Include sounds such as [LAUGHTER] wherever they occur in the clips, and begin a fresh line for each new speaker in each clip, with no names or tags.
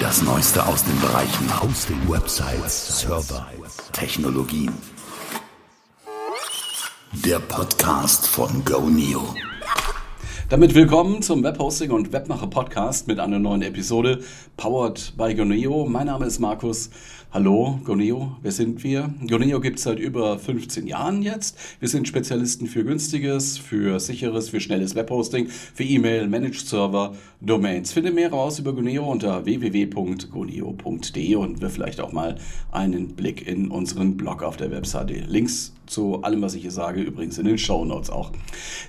Das Neueste aus den Bereichen Hosting, Websites, Server, Technologien. Der Podcast von GoNeo.
Damit willkommen zum Webhosting und Webmacher Podcast mit einer neuen Episode powered by Goneo. Mein Name ist Markus. Hallo Goneo, wer sind wir? Goneo gibt es seit über 15 Jahren jetzt. Wir sind Spezialisten für günstiges, für sicheres, für schnelles Webhosting, für E-Mail, Managed Server, Domains. Finde mehr raus über Goneo unter www.goneo.de und wir vielleicht auch mal einen Blick in unseren Blog auf der Webseite. Links zu allem, was ich hier sage, übrigens in den Show Notes auch.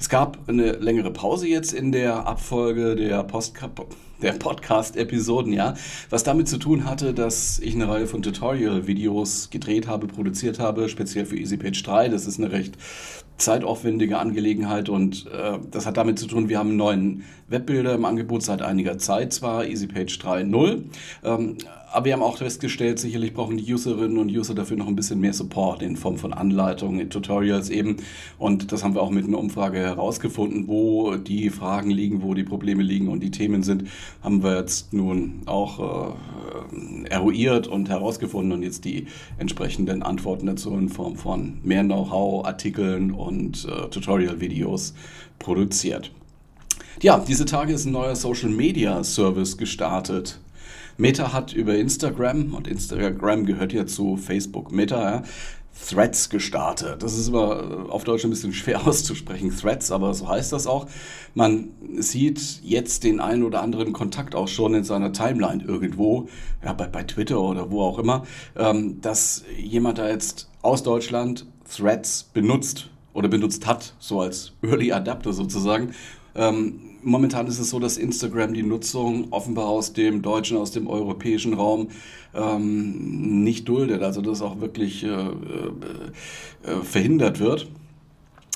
Es gab eine längere Pause jetzt in der Abfolge der Postcard der Podcast-Episoden, ja, was damit zu tun hatte, dass ich eine Reihe von Tutorial-Videos gedreht habe, produziert habe, speziell für EasyPage 3. Das ist eine recht zeitaufwendige Angelegenheit und äh, das hat damit zu tun, wir haben einen neuen Webbilder im Angebot seit einiger Zeit zwar, EasyPage 3.0, ähm, aber wir haben auch festgestellt, sicherlich brauchen die Userinnen und User dafür noch ein bisschen mehr Support in Form von Anleitungen, in Tutorials eben. Und das haben wir auch mit einer Umfrage herausgefunden, wo die Fragen liegen, wo die Probleme liegen und die Themen sind, haben wir jetzt nun auch äh, eruiert und herausgefunden und jetzt die entsprechenden Antworten dazu in Form von mehr Know-how, Artikeln und äh, Tutorial-Videos produziert. Ja, diese Tage ist ein neuer Social Media Service gestartet. Meta hat über Instagram, und Instagram gehört ja zu Facebook Meta, ja, Threads gestartet. Das ist immer auf Deutsch ein bisschen schwer [LAUGHS] auszusprechen, Threads, aber so heißt das auch. Man sieht jetzt den einen oder anderen Kontakt auch schon in seiner Timeline irgendwo, ja, bei, bei Twitter oder wo auch immer, ähm, dass jemand da jetzt aus Deutschland Threads benutzt oder benutzt hat, so als Early Adapter sozusagen. Ähm, momentan ist es so, dass Instagram die Nutzung offenbar aus dem deutschen, aus dem europäischen Raum ähm, nicht duldet, also dass auch wirklich äh, äh, äh, verhindert wird.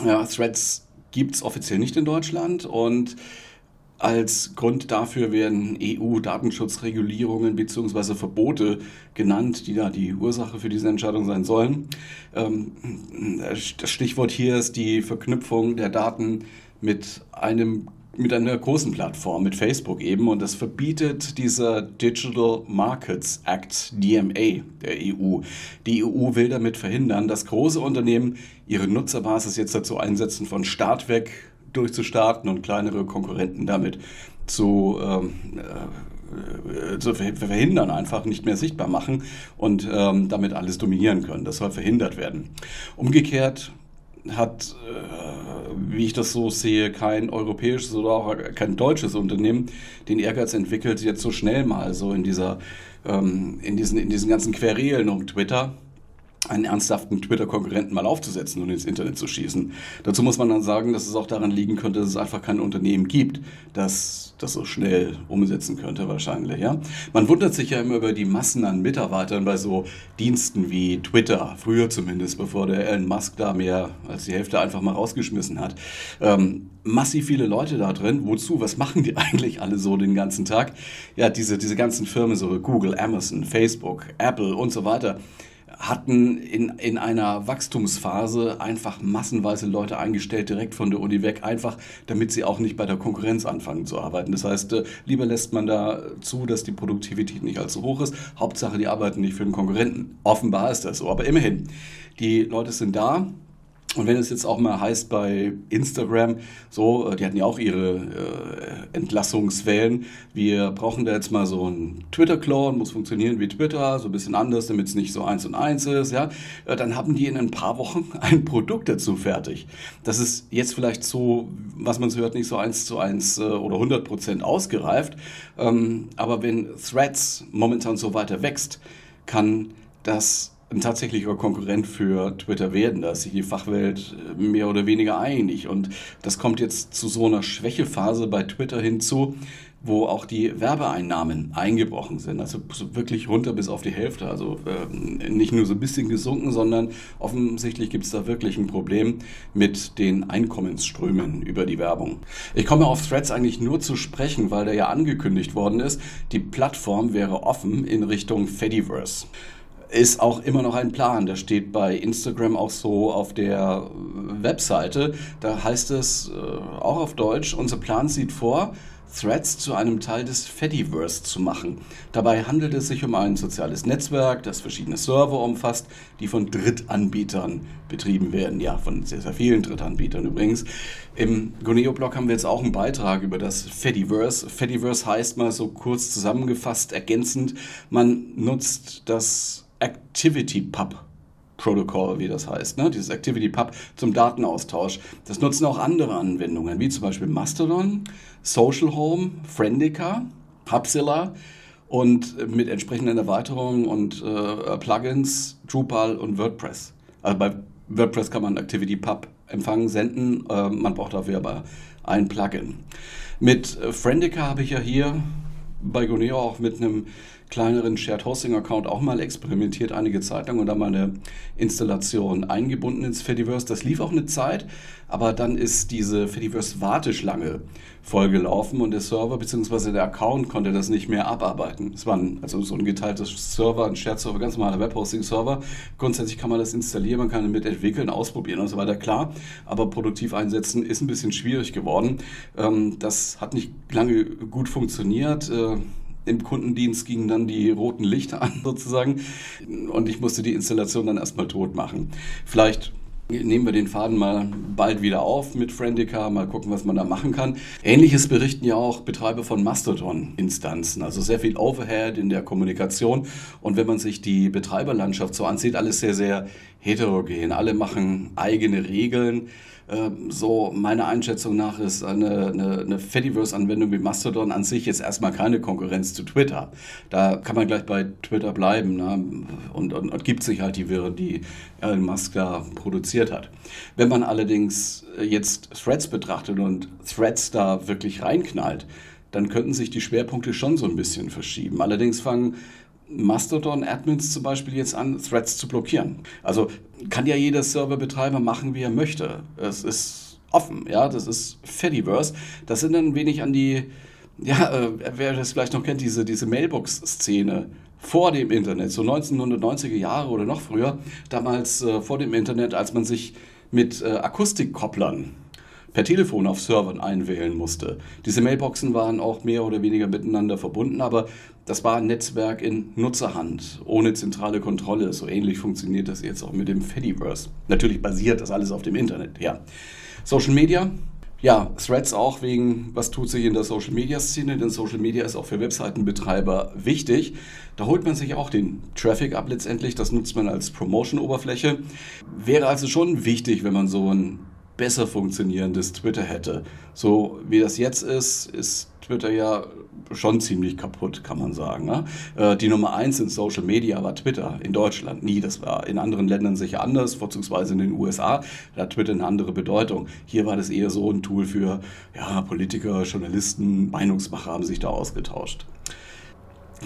Ja, Threads gibt es offiziell nicht in Deutschland und als Grund dafür werden EU-Datenschutzregulierungen bzw. Verbote genannt, die da die Ursache für diese Entscheidung sein sollen. Ähm, das Stichwort hier ist die Verknüpfung der Daten mit einem mit einer großen Plattform, mit Facebook eben. Und das verbietet dieser Digital Markets Act, DMA der EU. Die EU will damit verhindern, dass große Unternehmen ihre Nutzerbasis jetzt dazu einsetzen, von Start weg durchzustarten und kleinere Konkurrenten damit zu, ähm, äh, zu verhindern, einfach nicht mehr sichtbar machen und ähm, damit alles dominieren können. Das soll verhindert werden. Umgekehrt hat, äh, wie ich das so sehe, kein europäisches oder auch kein deutsches Unternehmen den Ehrgeiz entwickelt, jetzt so schnell mal so in dieser, ähm, in diesen, in diesen ganzen Querelen um Twitter einen ernsthaften Twitter-Konkurrenten mal aufzusetzen und ins Internet zu schießen. Dazu muss man dann sagen, dass es auch daran liegen könnte, dass es einfach kein Unternehmen gibt, das das so schnell umsetzen könnte wahrscheinlich. Ja? Man wundert sich ja immer über die Massen an Mitarbeitern bei so Diensten wie Twitter, früher zumindest, bevor der Elon Musk da mehr als die Hälfte einfach mal rausgeschmissen hat. Ähm, massiv viele Leute da drin. Wozu? Was machen die [LAUGHS] eigentlich alle so den ganzen Tag? Ja, diese, diese ganzen Firmen, so Google, Amazon, Facebook, Apple und so weiter hatten in, in einer Wachstumsphase einfach massenweise Leute eingestellt, direkt von der Uni weg, einfach damit sie auch nicht bei der Konkurrenz anfangen zu arbeiten. Das heißt, äh, lieber lässt man da zu, dass die Produktivität nicht allzu hoch ist. Hauptsache, die arbeiten nicht für den Konkurrenten. Offenbar ist das so, aber immerhin, die Leute sind da, und wenn es jetzt auch mal heißt bei Instagram, so, äh, die hatten ja auch ihre äh, Entlassungswellen, wir brauchen da jetzt mal so einen Twitter-Clone, muss funktionieren wie Twitter, so ein bisschen anders, damit es nicht so eins und eins ist, ja, äh, dann haben die in ein paar Wochen [LAUGHS] ein Produkt dazu fertig. Das ist jetzt vielleicht so, was man so hört, nicht so eins zu eins äh, oder 100 Prozent ausgereift, ähm, aber wenn Threads momentan so weiter wächst, kann das ein tatsächlicher Konkurrent für Twitter werden. Da ist sich die Fachwelt äh, mehr oder weniger einig. Und das kommt jetzt zu so einer Schwächephase bei Twitter hinzu, wo auch die Werbeeinnahmen eingebrochen sind. Also wirklich runter bis auf die Hälfte. Also äh, nicht nur so ein bisschen gesunken, sondern offensichtlich gibt es da wirklich ein Problem mit den Einkommensströmen über die Werbung. Ich komme auf Threads eigentlich nur zu sprechen, weil da ja angekündigt worden ist, die Plattform wäre offen in Richtung Fediverse ist auch immer noch ein Plan. Der steht bei Instagram auch so auf der Webseite. Da heißt es äh, auch auf Deutsch, unser Plan sieht vor, Threads zu einem Teil des Fediverse zu machen. Dabei handelt es sich um ein soziales Netzwerk, das verschiedene Server umfasst, die von Drittanbietern betrieben werden. Ja, von sehr, sehr vielen Drittanbietern übrigens. Im Goneo-Blog haben wir jetzt auch einen Beitrag über das Fediverse. Fediverse heißt mal so kurz zusammengefasst, ergänzend, man nutzt das Activity Pub Protocol, wie das heißt, ne? dieses Activity Pub zum Datenaustausch. Das nutzen auch andere Anwendungen, wie zum Beispiel Mastodon, Social Home, Friendica, Hubzilla und mit entsprechenden Erweiterungen und äh, Plugins Drupal und WordPress. Also bei WordPress kann man Activity Pub empfangen, senden, äh, man braucht dafür aber ein Plugin. Mit äh, Friendica habe ich ja hier bei Goneo auch mit einem kleineren Shared Hosting Account auch mal experimentiert, einige Zeit lang und dann mal eine Installation eingebunden ins Fediverse. Das lief auch eine Zeit, aber dann ist diese Fediverse Warteschlange vollgelaufen und der Server bzw. der Account konnte das nicht mehr abarbeiten. Es war ein, also so ein geteiltes Server, ein Shared Server, ganz normaler Webhosting-Server. Grundsätzlich kann man das installieren, man kann damit entwickeln, ausprobieren und so weiter, klar. Aber produktiv einsetzen ist ein bisschen schwierig geworden. Ähm, das hat nicht lange gut funktioniert. Im Kundendienst gingen dann die roten Lichter an [LAUGHS] sozusagen und ich musste die Installation dann erstmal tot machen. Vielleicht nehmen wir den Faden mal bald wieder auf mit Friendica, mal gucken, was man da machen kann. Ähnliches berichten ja auch Betreiber von Mastodon-Instanzen, also sehr viel Overhead in der Kommunikation. Und wenn man sich die Betreiberlandschaft so ansieht, alles sehr, sehr heterogen. Alle machen eigene Regeln. Ähm, so meiner Einschätzung nach ist eine, eine, eine Fediverse-Anwendung wie Mastodon an sich jetzt erstmal keine Konkurrenz zu Twitter. Da kann man gleich bei Twitter bleiben ne? und, und, und gibt sich halt die Wirren, die Elon Musk da produziert hat. Wenn man allerdings jetzt Threads betrachtet und Threads da wirklich reinknallt, dann könnten sich die Schwerpunkte schon so ein bisschen verschieben. Allerdings fangen Mastodon-Admins zum Beispiel jetzt an, Threads zu blockieren. Also kann ja jeder Serverbetreiber machen, wie er möchte. Es ist offen, ja, das ist Fediverse. Das sind dann ein wenig an die, ja, äh, wer das vielleicht noch kennt, diese, diese Mailbox-Szene vor dem Internet, so 1990er Jahre oder noch früher, damals äh, vor dem Internet, als man sich mit äh, Akustikkopplern per Telefon auf Servern einwählen musste. Diese Mailboxen waren auch mehr oder weniger miteinander verbunden, aber das war ein Netzwerk in Nutzerhand, ohne zentrale Kontrolle. So ähnlich funktioniert das jetzt auch mit dem Fediverse. Natürlich basiert das alles auf dem Internet, ja. Social Media, ja, Threads auch wegen, was tut sich in der Social Media Szene, denn Social Media ist auch für Webseitenbetreiber wichtig. Da holt man sich auch den Traffic ab letztendlich, das nutzt man als Promotion-Oberfläche. Wäre also schon wichtig, wenn man so ein besser funktionierendes Twitter hätte. So wie das jetzt ist, ist Twitter ja schon ziemlich kaputt, kann man sagen. Ne? Äh, die Nummer eins in Social Media war Twitter in Deutschland nie. Das war in anderen Ländern sicher anders, vorzugsweise in den USA. Da hat Twitter eine andere Bedeutung. Hier war das eher so ein Tool für ja, Politiker, Journalisten, Meinungsmacher haben sich da ausgetauscht.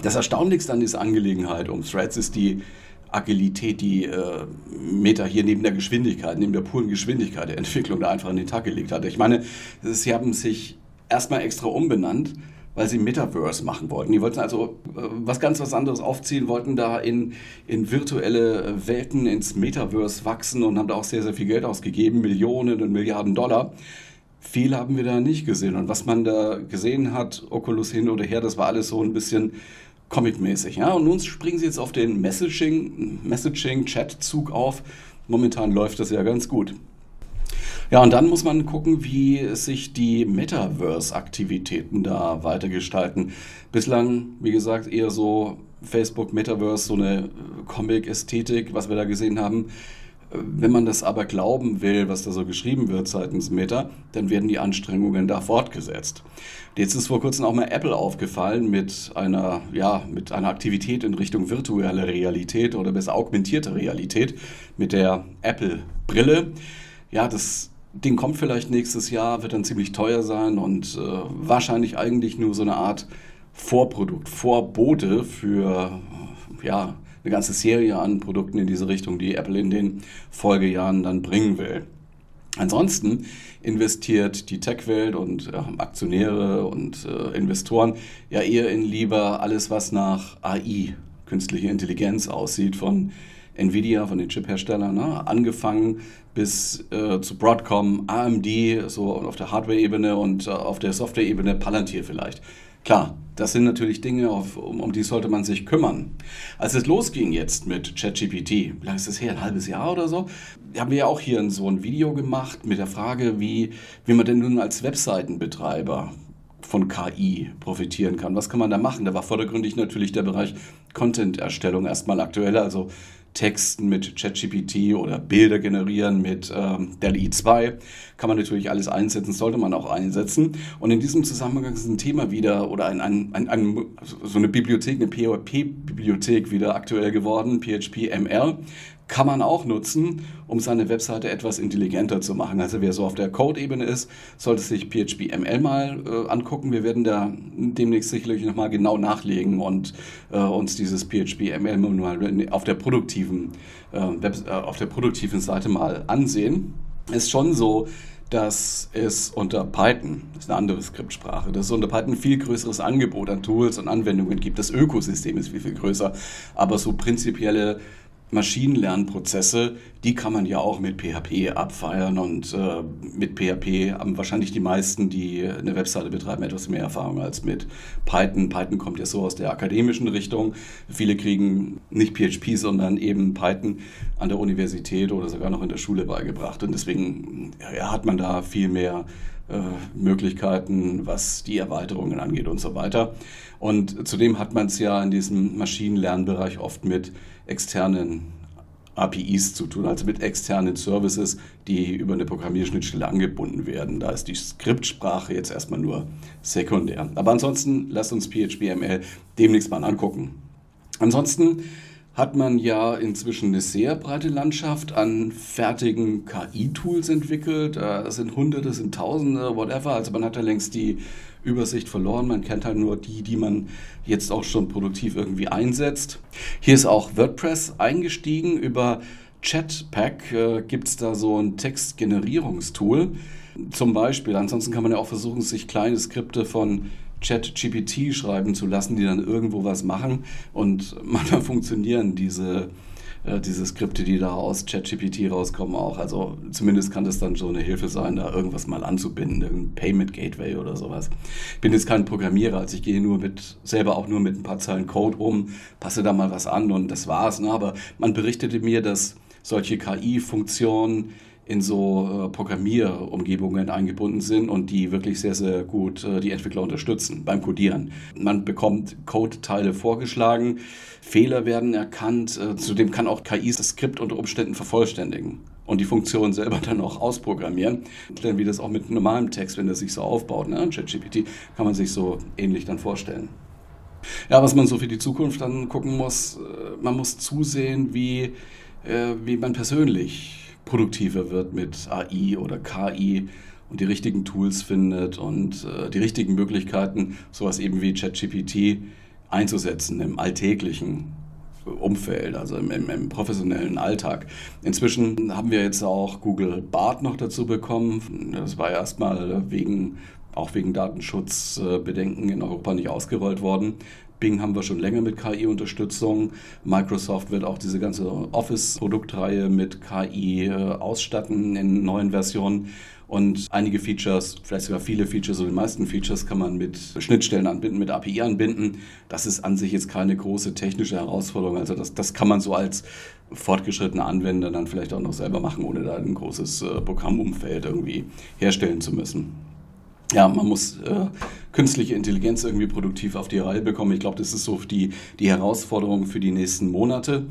Das Erstaunlichste an dieser Angelegenheit um Threads ist die Agilität, die äh, Meta hier neben der Geschwindigkeit, neben der puren Geschwindigkeit der Entwicklung da einfach in den Tag gelegt hat. Ich meine, sie haben sich erstmal extra umbenannt, weil sie Metaverse machen wollten. Die wollten also äh, was ganz was anderes aufziehen, wollten da in, in virtuelle Welten, ins Metaverse wachsen und haben da auch sehr, sehr viel Geld ausgegeben, Millionen und Milliarden Dollar. Viel haben wir da nicht gesehen. Und was man da gesehen hat, Oculus hin oder her, das war alles so ein bisschen Comic-mäßig. Ja? Und nun springen sie jetzt auf den Messaging, Messaging-Chat-Zug auf. Momentan läuft das ja ganz gut. Ja, und dann muss man gucken, wie sich die Metaverse-Aktivitäten da weitergestalten. Bislang, wie gesagt, eher so Facebook, Metaverse, so eine Comic-Ästhetik, was wir da gesehen haben. Wenn man das aber glauben will, was da so geschrieben wird seitens Meta, dann werden die Anstrengungen da fortgesetzt. Jetzt ist vor kurzem auch mal Apple aufgefallen mit einer, ja, mit einer Aktivität in Richtung virtuelle Realität oder besser augmentierte Realität mit der Apple-Brille. Ja, das Ding kommt vielleicht nächstes Jahr, wird dann ziemlich teuer sein und äh, wahrscheinlich eigentlich nur so eine Art Vorprodukt, Vorbote für, ja, eine ganze Serie an Produkten in diese Richtung, die Apple in den Folgejahren dann bringen will. Ansonsten investiert die Tech-Welt und äh, Aktionäre und äh, Investoren ja eher in lieber alles, was nach AI, künstliche Intelligenz aussieht, von Nvidia, von den Chip-Herstellern, ne? angefangen bis äh, zu Broadcom, AMD, so auf der Hardware-Ebene und äh, auf der Software-Ebene Palantir vielleicht. Klar, das sind natürlich Dinge, auf, um, um, die sollte man sich kümmern. Als es losging jetzt mit ChatGPT, wie lange ist das her, ein halbes Jahr oder so, haben wir ja auch hier so ein Video gemacht mit der Frage, wie, wie man denn nun als Webseitenbetreiber von KI profitieren kann. Was kann man da machen? Da war vordergründig natürlich der Bereich Content-Erstellung erstmal aktuell, also Texten mit ChatGPT oder Bilder generieren mit ähm, DALL-E 2. Kann man natürlich alles einsetzen, sollte man auch einsetzen. Und in diesem Zusammenhang ist ein Thema wieder oder ein, ein, ein, ein so eine Bibliothek, eine PHP-Bibliothek wieder aktuell geworden, PHP-ML kann man auch nutzen, um seine Webseite etwas intelligenter zu machen. Also wer so auf der Code-Ebene ist, sollte sich PHP-ML mal äh, angucken. Wir werden da demnächst sicherlich nochmal genau nachlegen und äh, uns dieses PHP-ML mal auf der produktiven, äh, Web, äh, auf der produktiven Seite mal ansehen. Ist schon so, dass es unter Python, das ist eine andere Skriptsprache, dass es unter Python viel größeres Angebot an Tools und Anwendungen gibt. Das Ökosystem ist viel, viel größer. Aber so prinzipielle Maschinenlernprozesse, die kann man ja auch mit PHP abfeiern und äh, mit PHP haben wahrscheinlich die meisten, die eine Webseite betreiben, etwas mehr Erfahrung als mit Python. Python kommt ja so aus der akademischen Richtung. Viele kriegen nicht PHP, sondern eben Python an der Universität oder sogar noch in der Schule beigebracht und deswegen ja, hat man da viel mehr Möglichkeiten, was die Erweiterungen angeht und so weiter. Und zudem hat man es ja in diesem Maschinenlernbereich oft mit externen APIs zu tun, also mit externen Services, die über eine Programmierschnittstelle angebunden werden. Da ist die Skriptsprache jetzt erstmal nur sekundär. Aber ansonsten lasst uns PHPML demnächst mal angucken. Ansonsten hat man ja inzwischen eine sehr breite Landschaft an fertigen KI-Tools entwickelt. Es sind Hunderte, es sind Tausende, whatever. Also man hat ja längst die Übersicht verloren. Man kennt halt nur die, die man jetzt auch schon produktiv irgendwie einsetzt. Hier ist auch WordPress eingestiegen. Über Chatpack äh, gibt es da so ein Textgenerierungstool. Zum Beispiel. Ansonsten kann man ja auch versuchen, sich kleine Skripte von Chat-GPT schreiben zu lassen, die dann irgendwo was machen. Und [LAUGHS] manchmal funktionieren diese, äh, diese Skripte, die da aus ChatGPT rauskommen, auch. Also zumindest kann das dann so eine Hilfe sein, da irgendwas mal anzubinden, irgendein Payment Gateway oder sowas. Ich bin jetzt kein Programmierer, also ich gehe nur mit, selber auch nur mit ein paar Zeilen Code um, passe da mal was an und das war's. Ne? Aber man berichtete mir, dass solche KI-Funktionen in so äh, Programmierumgebungen eingebunden sind und die wirklich sehr, sehr gut äh, die Entwickler unterstützen beim Codieren. Man bekommt Code-Teile vorgeschlagen, Fehler werden erkannt, äh, zudem kann auch KI das Skript unter Umständen vervollständigen und die Funktion selber [LAUGHS] dann auch ausprogrammieren. Denn wie das auch mit normalem Text, wenn das sich so aufbaut, ne, ChatGPT, kann man sich so ähnlich dann vorstellen. Ja, was man so für die Zukunft dann gucken muss, äh, man muss zusehen, wie, äh, wie man persönlich produktiver wird mit AI oder KI und die richtigen Tools findet und äh, die richtigen Möglichkeiten, sowas eben wie ChatGPT einzusetzen im alltäglichen Umfeld, also im, im, im, professionellen Alltag. Inzwischen haben wir jetzt auch Google Bart noch dazu bekommen. Das war erstmal wegen, auch wegen Datenschutzbedenken in Europa nicht ausgerollt worden. Bing haben wir schon länger mit KI-Unterstützung. Microsoft wird auch diese ganze Office-Produktreihe mit KI äh, ausstatten in neuen Versionen. Und einige Features, vielleicht sogar viele Features oder die meisten Features kann man mit Schnittstellen anbinden, mit API anbinden. Das ist an sich jetzt keine große technische Herausforderung. Also das, das kann man so als fortgeschrittener Anwender dann vielleicht auch noch selber machen, ohne da ein großes äh, Programmumfeld irgendwie herstellen zu müssen ja, man muss äh, künstliche Intelligenz irgendwie produktiv auf die Reihe bekommen. Ich glaube, das ist so die, die Herausforderung für die nächsten Monate.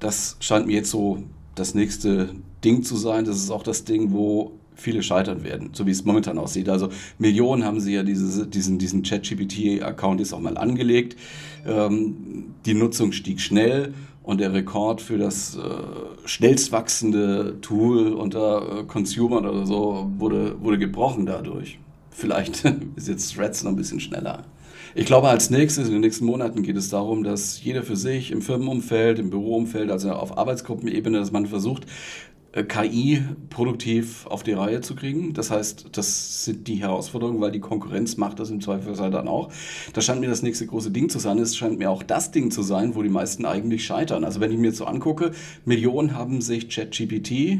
Das scheint mir jetzt so das nächste Ding zu sein. Das ist auch das Ding, wo viele scheitern werden, so wie es momentan aussieht. Also Millionen haben sie ja diese, diesen, diesen ChatGPT-Account jetzt auch mal angelegt. Ähm, die Nutzung stieg schnell und der Rekord für das äh, schnellst wachsende Tool unter äh, Consumer oder so wurde, wurde gebrochen dadurch. Vielleicht [LAUGHS] ist jetzt Threads noch ein bisschen schneller. Ich glaube, als nächstes, in den nächsten Monaten geht es darum, dass jeder für sich im Firmenumfeld, im Büroumfeld, also auf Arbeitsgruppenebene, dass man versucht, äh, KI produktiv auf die Reihe zu kriegen. Das heißt, das sind die Herausforderungen, weil die Konkurrenz macht das im Zweifelsfall dann auch. Das scheint mir das nächste große Ding zu sein. Es scheint mir auch das Ding zu sein, wo die meisten eigentlich scheitern. Also wenn ich mir jetzt so angucke, Millionen haben sich ChatGPT, äh,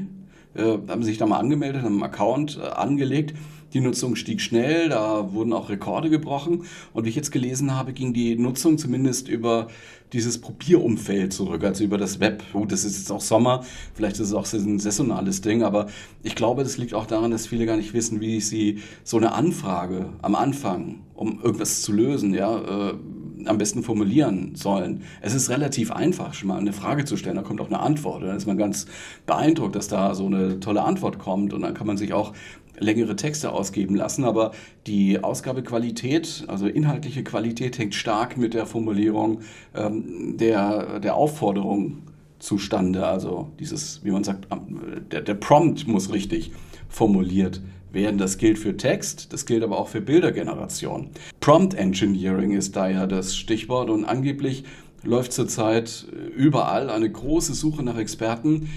haben sich da mal angemeldet, haben einen Account äh, angelegt die Nutzung stieg schnell, da wurden auch Rekorde gebrochen. Und wie ich jetzt gelesen habe, ging die Nutzung zumindest über dieses Probierumfeld zurück, also über das Web. Gut, das ist jetzt auch Sommer, vielleicht ist es auch ein saisonales Ding, aber ich glaube, das liegt auch daran, dass viele gar nicht wissen, wie sie so eine Anfrage am Anfang, um irgendwas zu lösen, ja, äh, am besten formulieren sollen. Es ist relativ einfach, schon mal eine Frage zu stellen, da kommt auch eine Antwort. Da ist man ganz beeindruckt, dass da so eine tolle Antwort kommt und dann kann man sich auch längere Texte ausgeben lassen, aber die Ausgabequalität, also inhaltliche Qualität, hängt stark mit der Formulierung ähm, der, der Aufforderung zustande. Also dieses, wie man sagt, der, der Prompt muss richtig formuliert werden. Das gilt für Text, das gilt aber auch für Bildergeneration. Prompt Engineering ist daher das Stichwort und angeblich läuft zurzeit überall eine große Suche nach Experten,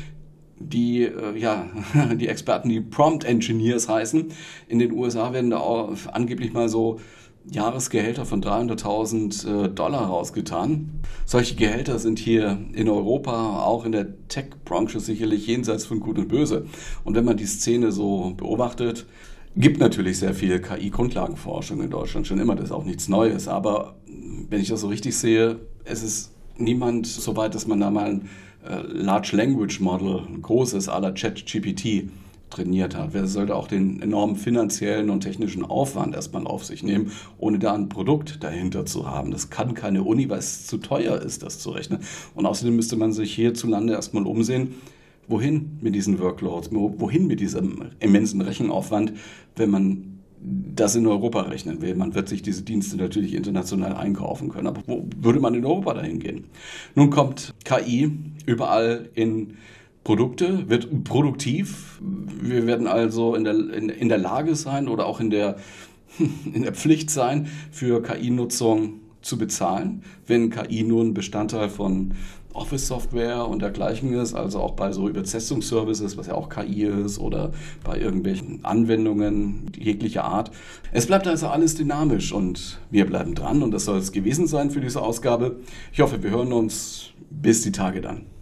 die, äh, ja, [LAUGHS] die Experten, die Prompt Engineers heißen. In den USA werden da auch angeblich mal so Jahresgehälter von 300.000 äh, Dollar rausgetan. Solche Gehälter sind hier in Europa, auch in der Tech-Branche sicherlich jenseits von Gut und Böse. Und wenn man die Szene so beobachtet, gibt natürlich sehr viel KI-Grundlagenforschung in Deutschland, schon immer, das ist auch nichts Neues. Aber wenn ich das so richtig sehe, es ist niemand so weit, dass man da mal ein äh, Large Language Model, ein großes aller ChatGPT trainiert hat. Wer sollte auch den enormen finanziellen und technischen Aufwand erstmal auf sich nehmen, ohne da ein Produkt dahinter zu haben? Das kann keine Uni, weil es zu teuer ist, das zu rechnen. Und außerdem müsste man sich hierzulande erstmal umsehen, wohin mit diesen Workloads, wohin mit diesem immensen Rechenaufwand, wenn man das in Europa rechnen will. Man wird sich diese Dienste natürlich international einkaufen können. Aber wo würde man in Europa dahin gehen? Nun kommt KI überall in Produkte, wird produktiv. Wir werden also in der, in, in der Lage sein oder auch in der, [LAUGHS] in der Pflicht sein, für KI-Nutzung zu bezahlen, wenn KI nun Bestandteil von Office-Software und dergleichen ist, also auch bei so Übersetzungsservices, was ja auch KI ist, oder bei irgendwelchen Anwendungen jeglicher Art. Es bleibt also alles dynamisch und wir bleiben dran und das soll es gewesen sein für diese Ausgabe. Ich hoffe, wir hören uns bis die Tage dann.